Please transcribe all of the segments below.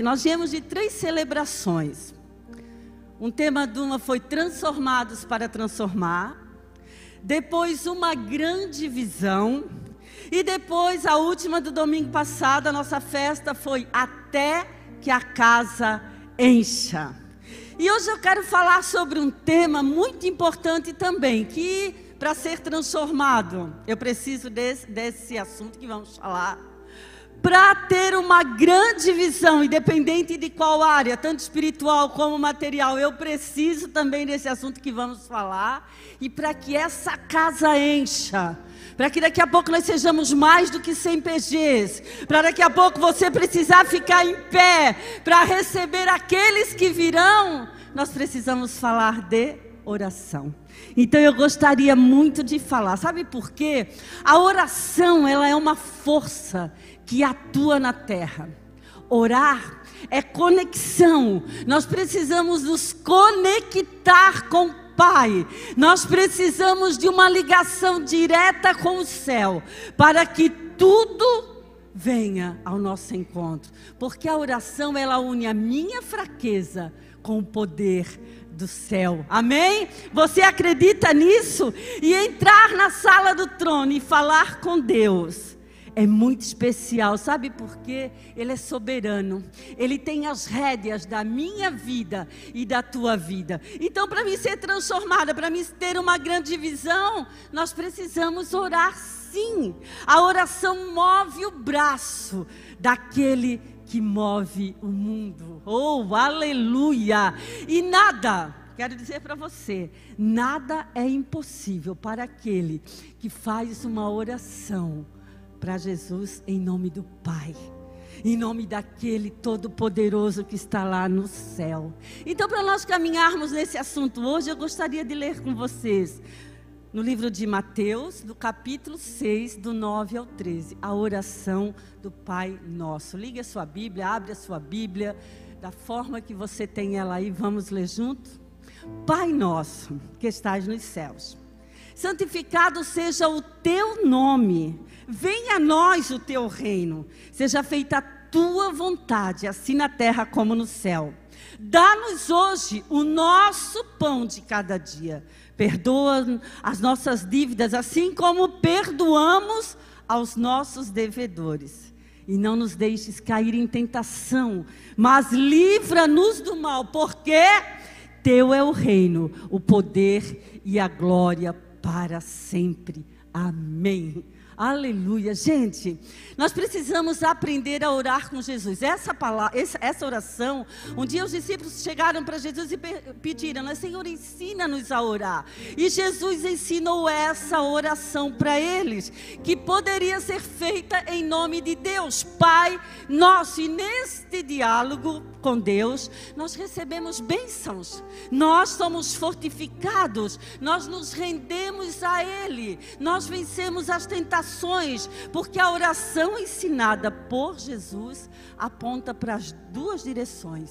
Nós viemos de três celebrações. Um tema de uma foi Transformados para Transformar. Depois, uma grande visão. E depois, a última do domingo passado, a nossa festa foi Até que a Casa Encha. E hoje eu quero falar sobre um tema muito importante também, que para ser transformado, eu preciso desse, desse assunto que vamos falar para ter uma grande visão, independente de qual área, tanto espiritual como material, eu preciso também desse assunto que vamos falar, e para que essa casa encha, para que daqui a pouco nós sejamos mais do que 100 PGs, para daqui a pouco você precisar ficar em pé, para receber aqueles que virão, nós precisamos falar de oração. Então eu gostaria muito de falar, sabe por quê? A oração, ela é uma força que atua na terra. Orar é conexão. Nós precisamos nos conectar com o Pai. Nós precisamos de uma ligação direta com o céu para que tudo venha ao nosso encontro, porque a oração ela une a minha fraqueza com o poder do céu. Amém? Você acredita nisso? E entrar na sala do trono e falar com Deus é muito especial, sabe por quê? Ele é soberano, ele tem as rédeas da minha vida e da tua vida. Então, para mim ser transformada, para mim ter uma grande visão, nós precisamos orar sim. A oração move o braço daquele que move o mundo. Oh, aleluia! E nada, quero dizer para você, nada é impossível para aquele que faz uma oração para Jesus em nome do Pai. Em nome daquele todo-poderoso que está lá no céu. Então, para nós caminharmos nesse assunto hoje, eu gostaria de ler com vocês no livro de Mateus, do capítulo 6, do 9 ao 13, a oração do Pai Nosso. Ligue a sua Bíblia, abre a sua Bíblia, da forma que você tem ela aí, vamos ler junto? Pai Nosso, que estás nos céus, santificado seja o teu nome Venha a nós o teu reino, seja feita a tua vontade, assim na terra como no céu. Dá-nos hoje o nosso pão de cada dia. Perdoa as nossas dívidas, assim como perdoamos aos nossos devedores. E não nos deixes cair em tentação, mas livra-nos do mal, porque teu é o reino, o poder e a glória para sempre. Amém. Aleluia. Gente, nós precisamos aprender a orar com Jesus. Essa, palavra, essa oração, um dia os discípulos chegaram para Jesus e pediram, Senhor, ensina-nos a orar. E Jesus ensinou essa oração para eles, que poderia ser feita em nome de Deus, Pai nosso. E neste diálogo com Deus, nós recebemos bênçãos, nós somos fortificados, nós nos rendemos a Ele, nós vencemos as tentações, porque a oração ensinada por Jesus aponta para as duas direções,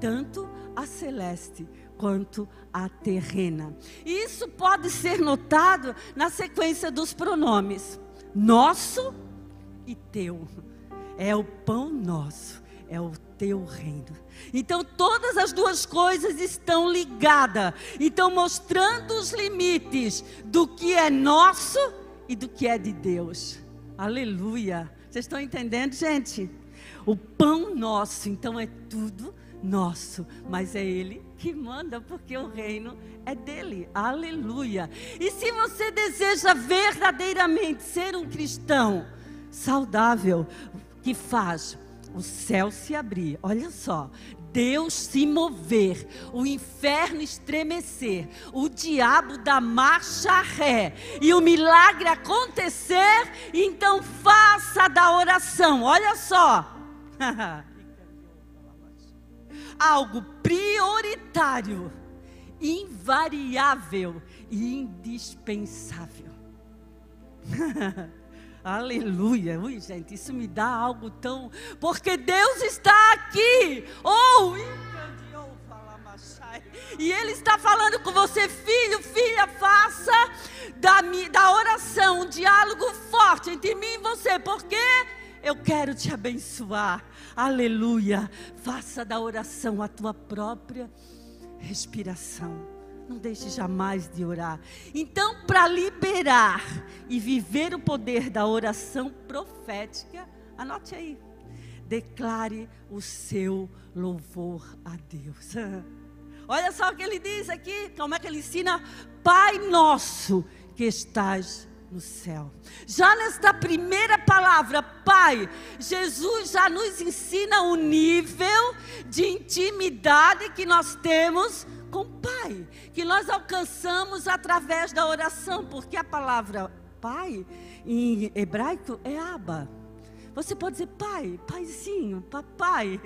tanto a celeste quanto a terrena. E isso pode ser notado na sequência dos pronomes: nosso e teu. É o pão nosso é o teu reino. Então todas as duas coisas estão ligadas. Então mostrando os limites do que é nosso e do que é de Deus. Aleluia. Vocês estão entendendo, gente? O pão nosso, então é tudo nosso, mas é ele que manda, porque o reino é dele. Aleluia. E se você deseja verdadeiramente ser um cristão saudável, que faz o céu se abrir, olha só, Deus se mover, o inferno estremecer, o diabo dar marcha ré e o milagre acontecer, então faça da oração, olha só, algo prioritário, invariável e indispensável. Aleluia. Ui, gente, isso me dá algo tão. Porque Deus está aqui. Oh, e Ele está falando com você, filho, filha, faça da, da oração um diálogo forte entre mim e você, porque eu quero te abençoar. Aleluia. Faça da oração a tua própria respiração. Não deixe jamais de orar. Então, para liberar e viver o poder da oração profética, anote aí. Declare o seu louvor a Deus. Olha só o que ele diz aqui, como é que ele ensina? Pai nosso que estás no céu. Já nesta primeira palavra, Pai, Jesus já nos ensina o nível de intimidade que nós temos com o Pai, que nós alcançamos através da oração, porque a palavra Pai em hebraico é Abba. Você pode dizer pai, paizinho, papai.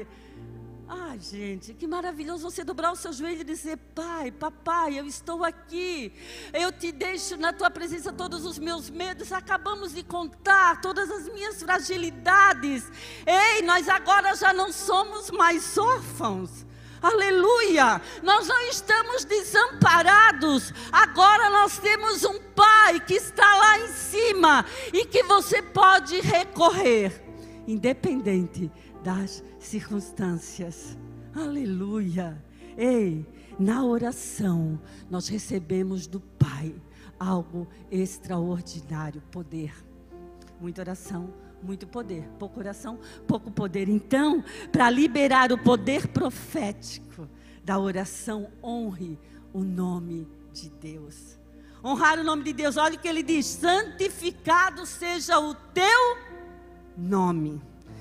Ah, gente, que maravilhoso você dobrar o seu joelho e dizer: Pai, papai, eu estou aqui. Eu te deixo na tua presença todos os meus medos. Acabamos de contar todas as minhas fragilidades. Ei, nós agora já não somos mais órfãos. Aleluia! Nós não estamos desamparados. Agora nós temos um Pai que está lá em cima e que você pode recorrer, independente das circunstâncias. Aleluia! Ei, na oração nós recebemos do Pai algo extraordinário, poder. Muita oração, muito poder. Pouco oração, pouco poder. Então, para liberar o poder profético da oração, honre o nome de Deus. Honrar o nome de Deus, olha o que ele diz: santificado seja o teu nome.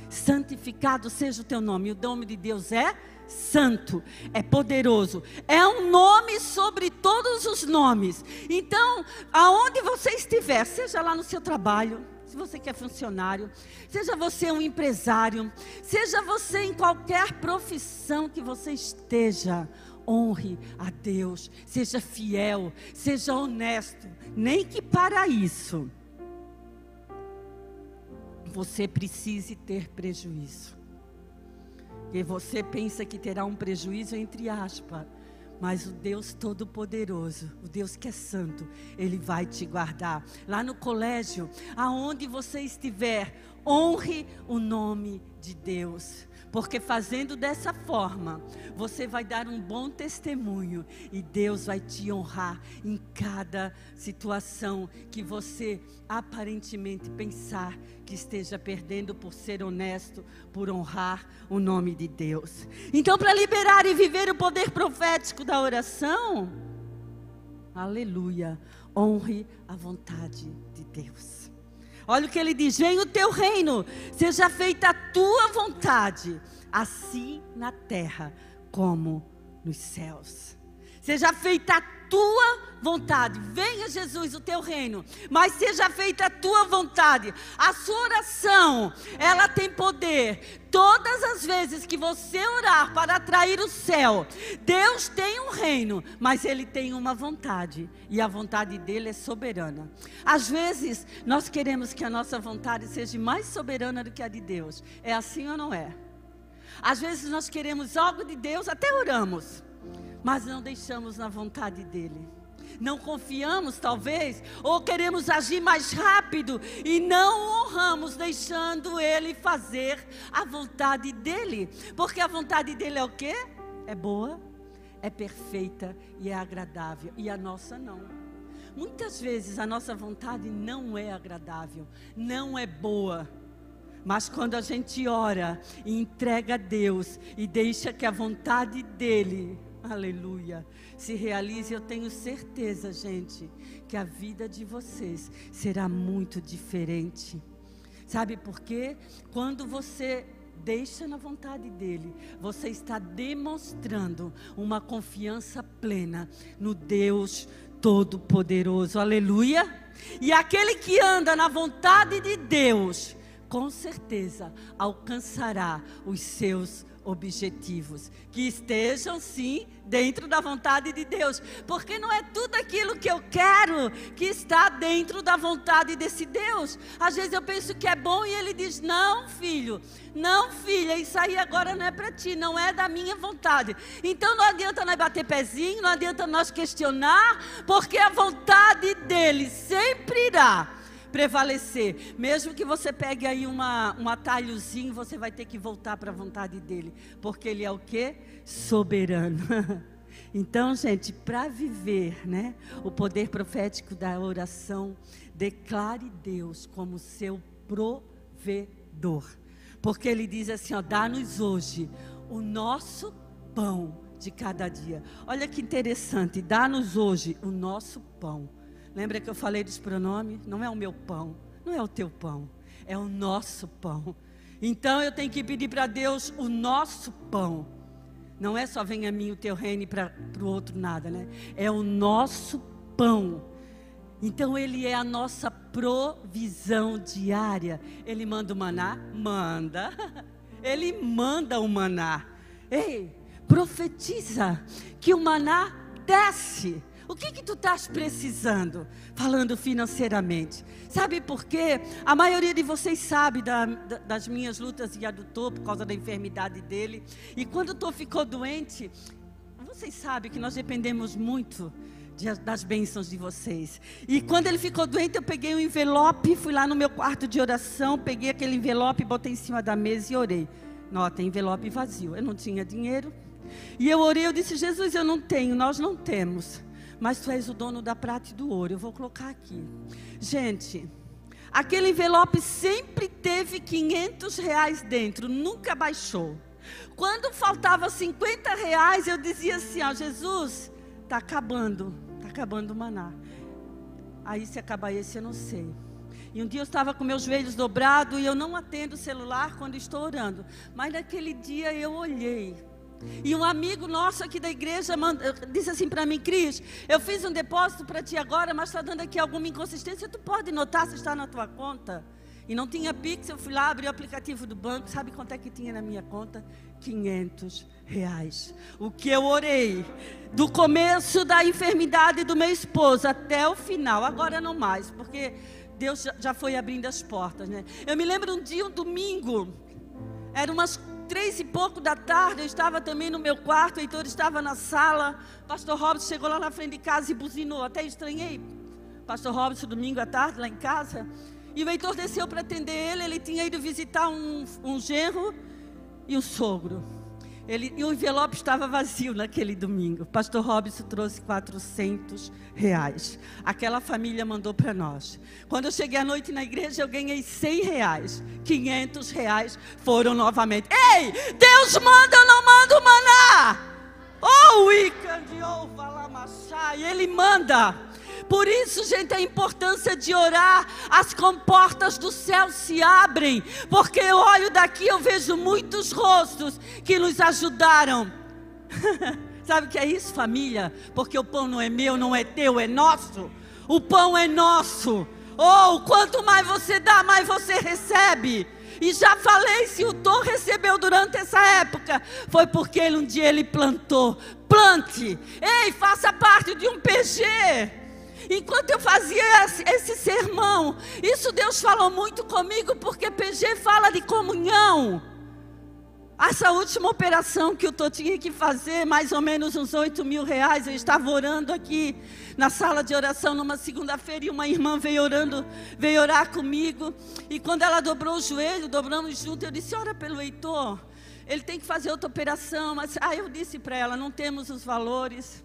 Santificado seja o teu nome. O nome de Deus é santo, é poderoso, é um nome sobre todos os nomes. Então, aonde você estiver, seja lá no seu trabalho, se você quer funcionário, seja você um empresário, seja você em qualquer profissão que você esteja, honre a Deus, seja fiel, seja honesto, nem que para isso você precise ter prejuízo. E você pensa que terá um prejuízo entre aspas, mas o Deus Todo-Poderoso, o Deus que é santo, Ele vai te guardar. Lá no colégio, aonde você estiver, honre o nome de Deus. Porque fazendo dessa forma, você vai dar um bom testemunho e Deus vai te honrar em cada situação que você aparentemente pensar que esteja perdendo por ser honesto, por honrar o nome de Deus. Então, para liberar e viver o poder profético da oração, aleluia, honre a vontade de Deus. Olha o que ele diz: Venha o teu reino, seja feita a tua vontade, assim na terra como nos céus. Seja feita a tua vontade. Venha, Jesus, o teu reino, mas seja feita a tua vontade. A sua oração, ela tem poder. Todas as vezes que você orar para atrair o céu, Deus tem um reino, mas Ele tem uma vontade, e a vontade dele é soberana. Às vezes, nós queremos que a nossa vontade seja mais soberana do que a de Deus. É assim ou não é? Às vezes, nós queremos algo de Deus, até oramos mas não deixamos na vontade dEle. Não confiamos, talvez, ou queremos agir mais rápido e não honramos, deixando Ele fazer a vontade dEle. Porque a vontade dEle é o quê? É boa, é perfeita e é agradável. E a nossa não. Muitas vezes a nossa vontade não é agradável, não é boa. Mas quando a gente ora e entrega a Deus e deixa que a vontade dEle aleluia, se realize, eu tenho certeza, gente, que a vida de vocês será muito diferente. Sabe por quê? Quando você deixa na vontade dele, você está demonstrando uma confiança plena no Deus Todo-Poderoso, aleluia. E aquele que anda na vontade de Deus, com certeza alcançará os seus objetivos, que estejam sim dentro da vontade de Deus, porque não é tudo aquilo que eu quero que está dentro da vontade desse Deus. Às vezes eu penso que é bom e ele diz: Não, filho, não, filha, isso aí agora não é para ti, não é da minha vontade. Então não adianta nós bater pezinho, não adianta nós questionar, porque a vontade dele sempre irá prevalecer. Mesmo que você pegue aí uma, um atalhozinho, você vai ter que voltar para a vontade dele. Porque ele é o que? Soberano. Então, gente, para viver né, o poder profético da oração, declare Deus como seu provedor. Porque ele diz assim: ó, dá-nos hoje o nosso pão de cada dia. Olha que interessante, dá-nos hoje o nosso pão. Lembra que eu falei dos pronomes? Não é o meu pão, não é o teu pão, é o nosso pão. Então eu tenho que pedir para Deus o nosso pão. Não é só venha a mim o teu reino para o outro nada, né? É o nosso pão. Então ele é a nossa provisão diária. Ele manda o maná? Manda. Ele manda o maná. Ei, profetiza que o maná desce. O que que tu estás precisando? Falando financeiramente. Sabe por quê? A maioria de vocês sabe da, da, das minhas lutas de adutor por causa da enfermidade dele. E quando o Tô ficou doente, vocês sabem que nós dependemos muito de, das bênçãos de vocês. E quando ele ficou doente, eu peguei um envelope, fui lá no meu quarto de oração, peguei aquele envelope, botei em cima da mesa e orei. Nota, envelope vazio. Eu não tinha dinheiro, e eu orei, eu disse: Jesus, eu não tenho, nós não temos. Mas tu és o dono da prata e do ouro. Eu vou colocar aqui. Gente, aquele envelope sempre teve 500 reais dentro, nunca baixou. Quando faltava 50 reais, eu dizia assim: Ó, Jesus, está acabando, está acabando o maná. Aí se acabar esse, eu não sei. E um dia eu estava com meus joelhos dobrados e eu não atendo o celular quando estou orando. Mas naquele dia eu olhei e um amigo nosso aqui da igreja manda, disse assim para mim, Cris, eu fiz um depósito para ti agora, mas está dando aqui alguma inconsistência. Tu pode notar se está na tua conta? E não tinha Pix, eu fui lá, abri o aplicativo do banco, sabe quanto é que tinha na minha conta? 500 reais. O que eu orei, do começo da enfermidade do meu esposo até o final, agora não mais, porque Deus já foi abrindo as portas, né? Eu me lembro um dia, um domingo, era umas três e pouco da tarde, eu estava também no meu quarto, o Heitor estava na sala. Pastor Robson chegou lá na frente de casa e buzinou. Até estranhei. Pastor Robson, domingo à tarde, lá em casa. E o Heitor desceu para atender ele. Ele tinha ido visitar um, um genro e um sogro. Ele, e o envelope estava vazio naquele domingo. Pastor Robson trouxe 400 reais. Aquela família mandou para nós. Quando eu cheguei à noite na igreja, eu ganhei 100 reais. 500 reais foram novamente. Ei, Deus manda ou não manda o maná? Oh, Ica de Ovalamachá. E Ele manda. Por isso, gente, a importância de orar, as comportas do céu se abrem, porque eu olho daqui, eu vejo muitos rostos que nos ajudaram. Sabe o que é isso, família? Porque o pão não é meu, não é teu, é nosso. O pão é nosso. Oh, quanto mais você dá, mais você recebe. E já falei, se o Tom recebeu durante essa época, foi porque ele, um dia ele plantou. Plante. Ei, faça parte de um PG. Enquanto eu fazia esse sermão, isso Deus falou muito comigo, porque PG fala de comunhão. Essa última operação que eu tinha que fazer, mais ou menos uns 8 mil reais, eu estava orando aqui na sala de oração numa segunda-feira e uma irmã veio orando, veio orar comigo. E quando ela dobrou o joelho, dobramos junto, eu disse: ora pelo Heitor, ele tem que fazer outra operação. Mas aí ah, eu disse para ela: não temos os valores.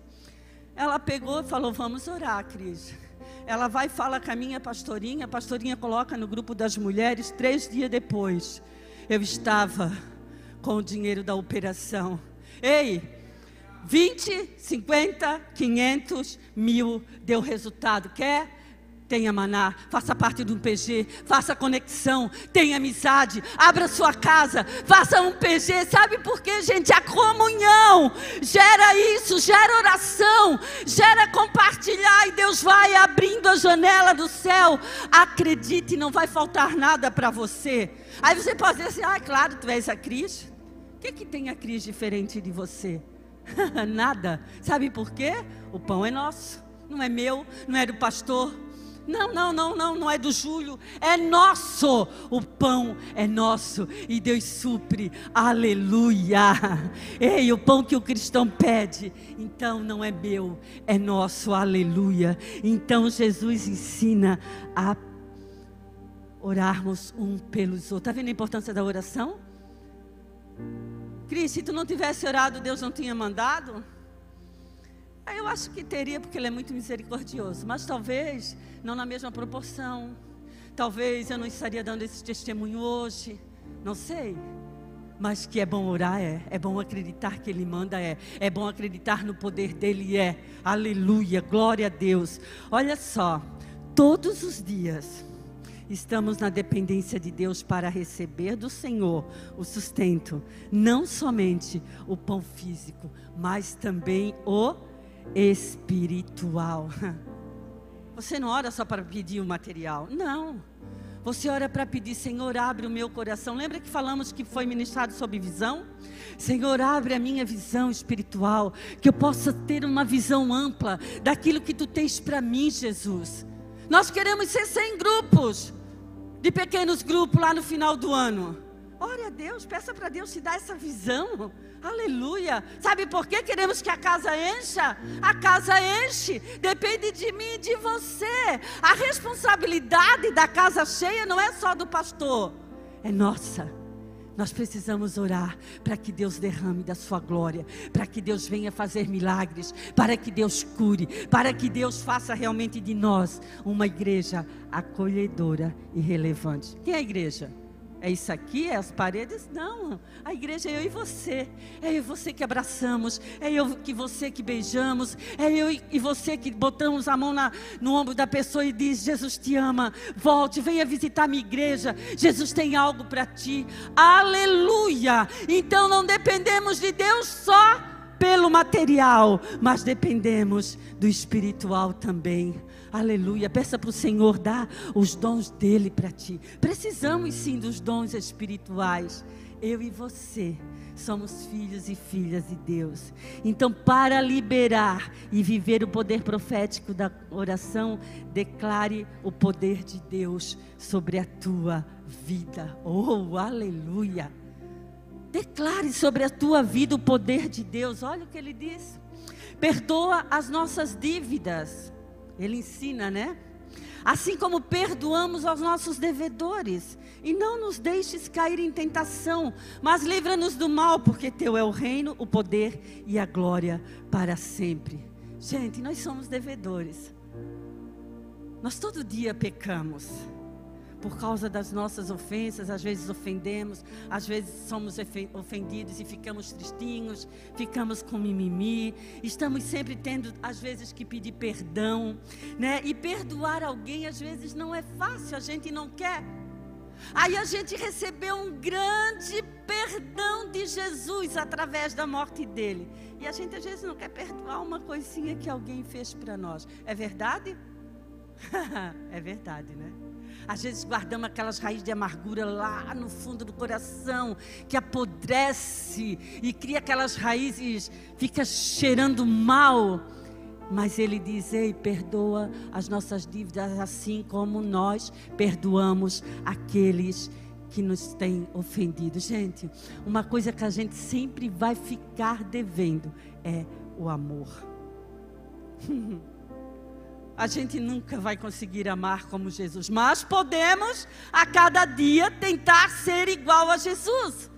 Ela pegou e falou: Vamos orar, Cris. Ela vai e fala com a minha pastorinha. A pastorinha coloca no grupo das mulheres. Três dias depois, eu estava com o dinheiro da operação. Ei, 20, 50, 500 mil deu resultado. Quer? Tenha maná, faça parte de um PG, faça conexão, tenha amizade, abra sua casa, faça um PG. Sabe por quê, gente? A comunhão gera isso, gera oração, gera compartilhar e Deus vai abrindo a janela do céu. Acredite, não vai faltar nada para você. Aí você pode dizer assim: ah, claro, tu és a Cris. O que, que tem a Cris diferente de você? nada. Sabe por quê? O pão é nosso, não é meu, não é do pastor não, não, não, não, não é do Júlio, é nosso. O pão é nosso e Deus supre. Aleluia. Ei, o pão que o cristão pede, então não é meu, é nosso. Aleluia. Então Jesus ensina a orarmos um pelos outros. Está vendo a importância da oração? Cris, se tu não tivesse orado, Deus não tinha mandado? Eu acho que teria, porque Ele é muito misericordioso, mas talvez não na mesma proporção. Talvez eu não estaria dando esse testemunho hoje, não sei. Mas que é bom orar, é. É bom acreditar que Ele manda, é. É bom acreditar no poder dEle, é. Aleluia, glória a Deus. Olha só, todos os dias estamos na dependência de Deus para receber do Senhor o sustento, não somente o pão físico, mas também o espiritual. Você não ora só para pedir o material, não. Você ora para pedir, Senhor, abre o meu coração. Lembra que falamos que foi ministrado sobre visão? Senhor, abre a minha visão espiritual, que eu possa ter uma visão ampla daquilo que tu tens para mim, Jesus. Nós queremos ser sem grupos, de pequenos grupos lá no final do ano. Ore a Deus, peça para Deus te dar essa visão. Aleluia. Sabe por que queremos que a casa encha? A casa enche. Depende de mim e de você. A responsabilidade da casa cheia não é só do pastor, é nossa. Nós precisamos orar para que Deus derrame da sua glória, para que Deus venha fazer milagres, para que Deus cure, para que Deus faça realmente de nós uma igreja acolhedora e relevante. Quem é a igreja? É isso aqui? É as paredes? Não. A igreja é eu e você. É eu e você que abraçamos. É eu e você que beijamos. É eu e você que botamos a mão na, no ombro da pessoa e diz: Jesus te ama. Volte, venha visitar minha igreja. Jesus tem algo para ti. Aleluia. Então não dependemos de Deus só pelo material, mas dependemos do espiritual também. Aleluia. Peça para o Senhor dar os dons dele para ti. Precisamos sim dos dons espirituais. Eu e você somos filhos e filhas de Deus. Então, para liberar e viver o poder profético da oração, declare o poder de Deus sobre a tua vida. Oh, aleluia. Declare sobre a tua vida o poder de Deus. Olha o que ele diz. Perdoa as nossas dívidas ele ensina, né? Assim como perdoamos aos nossos devedores. E não nos deixes cair em tentação, mas livra-nos do mal, porque teu é o reino, o poder e a glória para sempre. Gente, nós somos devedores. Nós todo dia pecamos por causa das nossas ofensas, às vezes ofendemos, às vezes somos ofendidos e ficamos tristinhos, ficamos com mimimi, estamos sempre tendo, às vezes, que pedir perdão, né? E perdoar alguém, às vezes, não é fácil, a gente não quer. Aí a gente recebeu um grande perdão de Jesus através da morte dele. E a gente às vezes não quer perdoar uma coisinha que alguém fez para nós. É verdade? é verdade, né? Às vezes guardamos aquelas raízes de amargura lá no fundo do coração, que apodrece e cria aquelas raízes, fica cheirando mal. Mas ele diz: Ei, perdoa as nossas dívidas, assim como nós perdoamos aqueles que nos têm ofendido. Gente, uma coisa que a gente sempre vai ficar devendo é o amor. a gente nunca vai conseguir amar como Jesus, mas podemos a cada dia tentar ser igual a Jesus.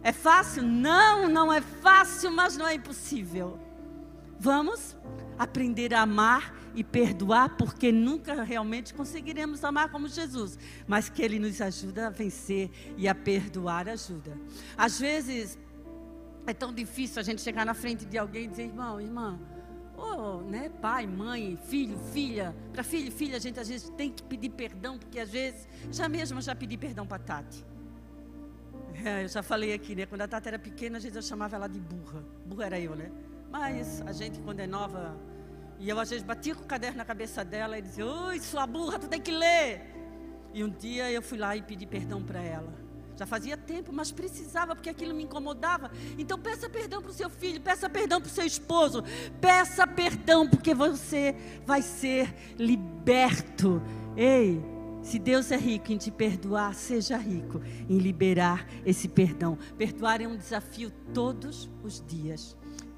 É fácil? Não, não é fácil, mas não é impossível. Vamos aprender a amar e perdoar, porque nunca realmente conseguiremos amar como Jesus, mas que Ele nos ajuda a vencer e a perdoar ajuda. Às vezes é tão difícil a gente chegar na frente de alguém e dizer, irmão, irmã, Oh, né, pai, mãe, filho, filha. Para filho e filha, a gente às vezes tem que pedir perdão, porque às vezes, já mesmo já pedi perdão para Tati. É, eu já falei aqui, né? Quando a Tati era pequena, às vezes eu chamava ela de burra. Burra era eu, né? Mas a gente, quando é nova, e eu às vezes batia com o caderno na cabeça dela e dizia: Oi, sua burra, tu tem que ler. E um dia eu fui lá e pedi perdão para ela. Já fazia tempo, mas precisava, porque aquilo me incomodava. Então peça perdão para o seu filho, peça perdão para o seu esposo, peça perdão, porque você vai ser liberto. Ei, se Deus é rico em te perdoar, seja rico em liberar esse perdão. Perdoar é um desafio todos os dias.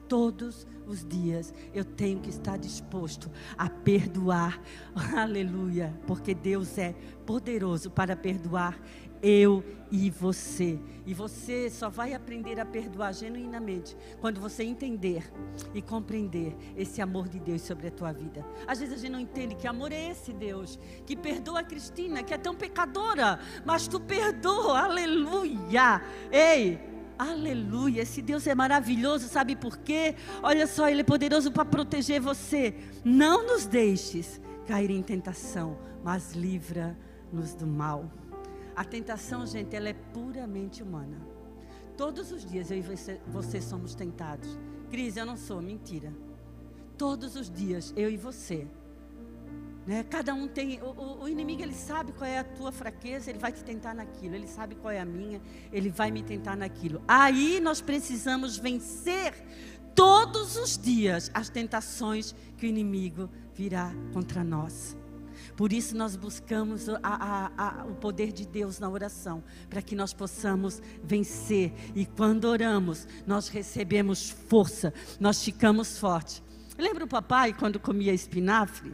todos os dias eu tenho que estar disposto a perdoar. Aleluia, porque Deus é poderoso para perdoar eu e você. E você só vai aprender a perdoar genuinamente quando você entender e compreender esse amor de Deus sobre a tua vida. Às vezes a gente não entende que amor é esse Deus que perdoa a Cristina, que é tão pecadora, mas tu perdoa. Aleluia. Ei, Aleluia, esse Deus é maravilhoso, sabe por quê? Olha só, Ele é poderoso para proteger você. Não nos deixes cair em tentação, mas livra-nos do mal. A tentação, gente, ela é puramente humana. Todos os dias eu e você, você somos tentados. Cris, eu não sou, mentira. Todos os dias, eu e você. Né? Cada um tem. O, o, inimigo ele sabe qual é a tua fraqueza, ele vai te tentar naquilo. Ele sabe qual é a minha, ele vai me tentar naquilo. Aí nós precisamos vencer todos os dias as tentações que o inimigo virá contra nós. Por isso nós buscamos a, a, a, o poder de Deus na oração, para que nós possamos vencer. E quando oramos, nós recebemos força, nós ficamos fortes. Lembra o papai quando comia espinafre?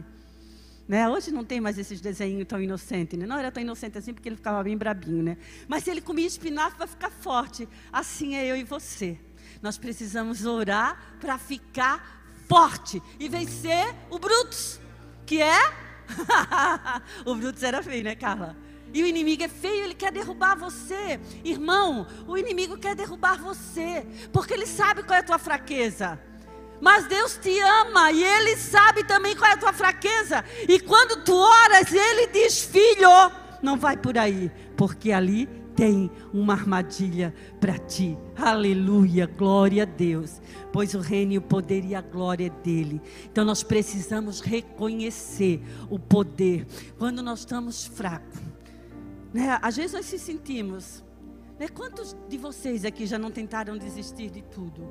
Né? Hoje não tem mais esses desenhos tão inocentes, né? Não era tão inocente assim porque ele ficava bem brabinho, né? Mas se ele comia espinafre para ficar forte, assim é eu e você. Nós precisamos orar para ficar forte e vencer o Brutus, que é o era feio, né, Carla? E o inimigo é feio, ele quer derrubar você. Irmão, o inimigo quer derrubar você, porque ele sabe qual é a tua fraqueza. Mas Deus te ama e Ele sabe também qual é a tua fraqueza. E quando tu oras, Ele diz: Filho, não vai por aí, porque ali tem uma armadilha para ti. Aleluia, glória a Deus. Pois o reino e o poder e a glória é dele. Então nós precisamos reconhecer o poder. Quando nós estamos fracos, né? às vezes nós se sentimos. Né? Quantos de vocês aqui já não tentaram desistir de tudo?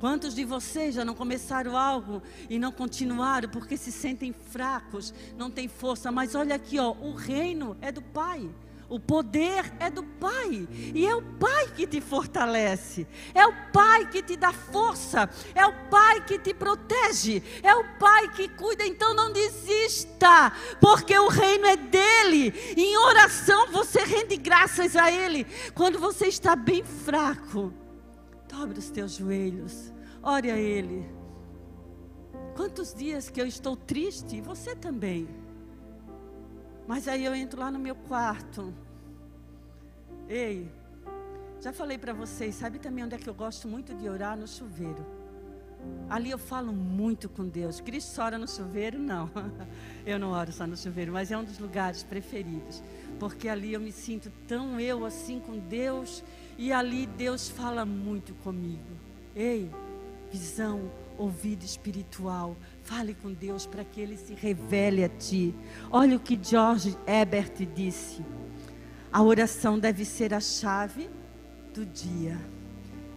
Quantos de vocês já não começaram algo e não continuaram porque se sentem fracos, não têm força? Mas olha aqui, ó, o reino é do Pai. O poder é do Pai, e é o Pai que te fortalece, é o Pai que te dá força, é o Pai que te protege, é o Pai que cuida. Então não desista, porque o reino é dele. Em oração você rende graças a Ele. Quando você está bem fraco, dobre os teus joelhos, ore a Ele. Quantos dias que eu estou triste, você também. Mas aí eu entro lá no meu quarto. Ei, já falei para vocês, sabe também onde é que eu gosto muito de orar? No chuveiro. Ali eu falo muito com Deus. Cristo ora no chuveiro? Não. Eu não oro só no chuveiro, mas é um dos lugares preferidos. Porque ali eu me sinto tão eu assim com Deus. E ali Deus fala muito comigo. Ei, visão, ouvido espiritual. Fale com Deus para que Ele se revele a ti. Olha o que George Ebert disse. A oração deve ser a chave do dia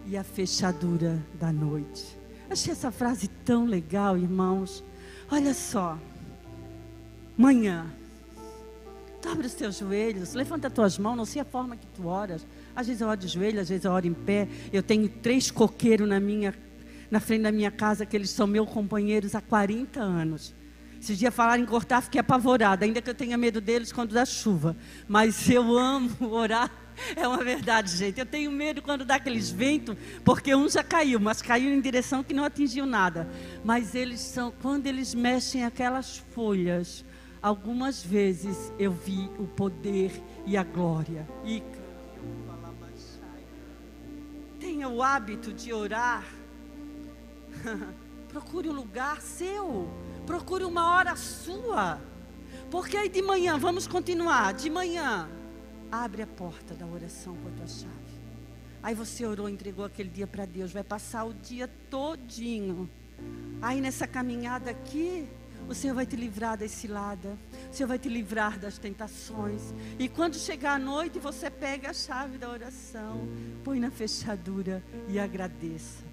e a fechadura da noite. Achei essa frase tão legal, irmãos. Olha só. Manhã. Dobre os teus joelhos, levanta as tuas mãos, não sei a forma que tu oras. Às vezes eu oro de joelho, às vezes eu oro em pé. Eu tenho três coqueiros na minha na frente da minha casa, que eles são meus companheiros há 40 anos. Esses dias falaram em cortar, fiquei apavorada, ainda que eu tenha medo deles quando dá chuva. Mas eu amo orar. É uma verdade, gente. Eu tenho medo quando dá aqueles ventos, porque um já caiu, mas caiu em direção que não atingiu nada. Mas eles são, quando eles mexem aquelas folhas, algumas vezes eu vi o poder e a glória. E tenha o hábito de orar Procure um lugar seu. Procure uma hora sua. Porque aí de manhã, vamos continuar. De manhã, abre a porta da oração com a tua chave. Aí você orou, entregou aquele dia para Deus. Vai passar o dia todinho. Aí nessa caminhada aqui, o Senhor vai te livrar da cilada. O Senhor vai te livrar das tentações. E quando chegar a noite, você pega a chave da oração, põe na fechadura e agradeça.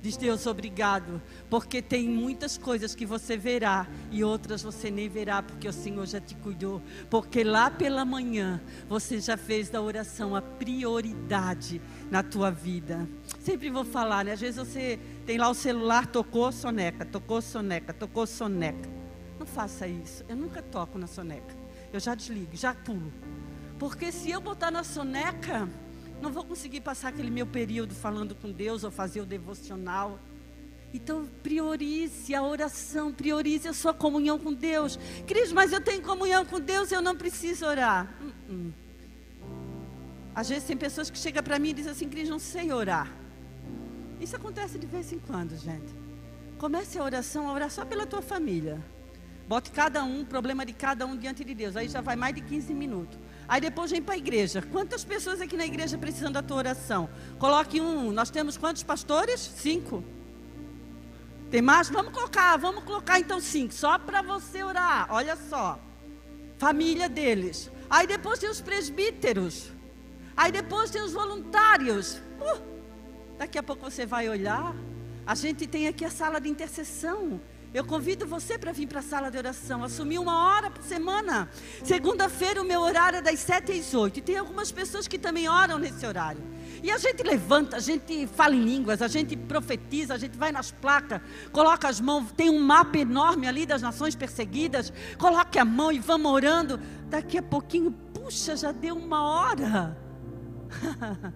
Diz Deus, obrigado, porque tem muitas coisas que você verá e outras você nem verá, porque o Senhor já te cuidou. Porque lá pela manhã você já fez da oração a prioridade na tua vida. Sempre vou falar, né? Às vezes você tem lá o celular, tocou soneca, tocou soneca, tocou soneca. Não faça isso. Eu nunca toco na soneca. Eu já desligo, já pulo. Porque se eu botar na soneca, não vou conseguir passar aquele meu período falando com Deus ou fazer o devocional. Então, priorize a oração, priorize a sua comunhão com Deus. Cris, mas eu tenho comunhão com Deus, eu não preciso orar. Uh -uh. Às vezes tem pessoas que chegam para mim e dizem assim, Cris, não sei orar. Isso acontece de vez em quando, gente. Comece a oração a orar só pela tua família. Bote cada um, o problema de cada um diante de Deus. Aí já vai mais de 15 minutos. Aí depois vem para a igreja. Quantas pessoas aqui na igreja precisam da tua oração? Coloque um. Nós temos quantos pastores? Cinco. Tem mais? Vamos colocar, vamos colocar então cinco. Só para você orar. Olha só. Família deles. Aí depois tem os presbíteros. Aí depois tem os voluntários. Uh, daqui a pouco você vai olhar. A gente tem aqui a sala de intercessão. Eu convido você para vir para a sala de oração, assumir uma hora por semana. Segunda-feira o meu horário é das sete às oito. E tem algumas pessoas que também oram nesse horário. E a gente levanta, a gente fala em línguas, a gente profetiza, a gente vai nas placas, coloca as mãos, tem um mapa enorme ali das nações perseguidas, coloque a mão e vamos orando. Daqui a pouquinho, puxa, já deu uma hora.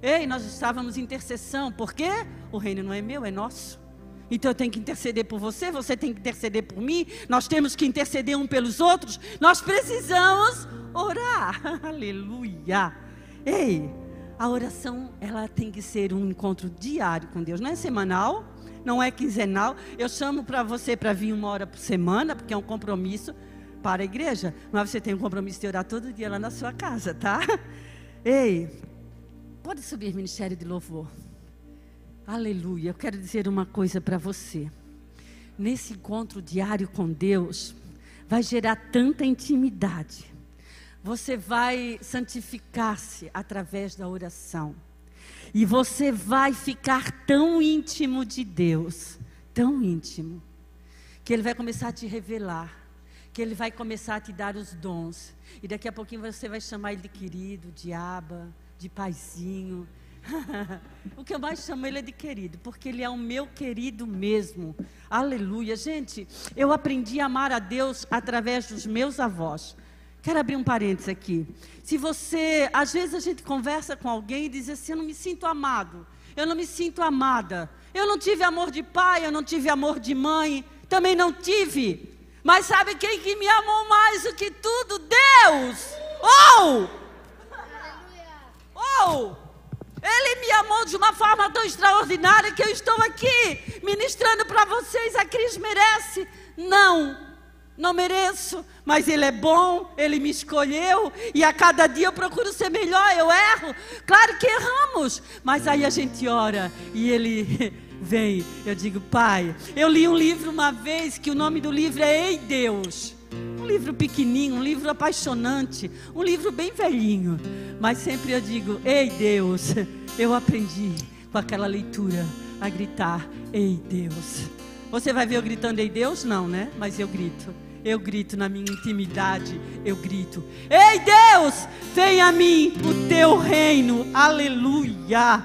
Ei, nós estávamos em intercessão, porque o reino não é meu, é nosso. Então eu tenho que interceder por você, você tem que interceder por mim, nós temos que interceder um pelos outros, nós precisamos orar. Aleluia. Ei, a oração, ela tem que ser um encontro diário com Deus, não é semanal, não é quinzenal. Eu chamo para você para vir uma hora por semana, porque é um compromisso para a igreja, mas você tem um compromisso de orar todo dia lá na sua casa, tá? Ei, pode subir ministério de louvor. Aleluia. Eu quero dizer uma coisa para você. Nesse encontro diário com Deus, vai gerar tanta intimidade. Você vai santificar-se através da oração. E você vai ficar tão íntimo de Deus, tão íntimo, que Ele vai começar a te revelar, que Ele vai começar a te dar os dons. E daqui a pouquinho você vai chamar Ele de querido, de aba, de paizinho, o que eu mais chamo ele é de querido, porque ele é o meu querido mesmo. Aleluia. Gente, eu aprendi a amar a Deus através dos meus avós. Quero abrir um parênteses aqui. Se você, às vezes a gente conversa com alguém e diz assim: Eu não me sinto amado, eu não me sinto amada, eu não tive amor de pai, eu não tive amor de mãe, também não tive. Mas sabe quem que me amou mais do que tudo? Deus! Oh! Oh! Ele me amou de uma forma tão extraordinária que eu estou aqui ministrando para vocês. A Cris merece? Não, não mereço, mas Ele é bom, Ele me escolheu e a cada dia eu procuro ser melhor. Eu erro, claro que erramos, mas aí a gente ora e Ele vem. Eu digo, Pai, eu li um livro uma vez que o nome do livro é Ei Deus. Um livro pequenininho, um livro apaixonante, um livro bem velhinho. Mas sempre eu digo: Ei Deus, eu aprendi com aquela leitura a gritar: Ei Deus. Você vai ver eu gritando: Ei Deus? Não, né? Mas eu grito. Eu grito na minha intimidade, eu grito: Ei Deus, venha a mim o teu reino. Aleluia.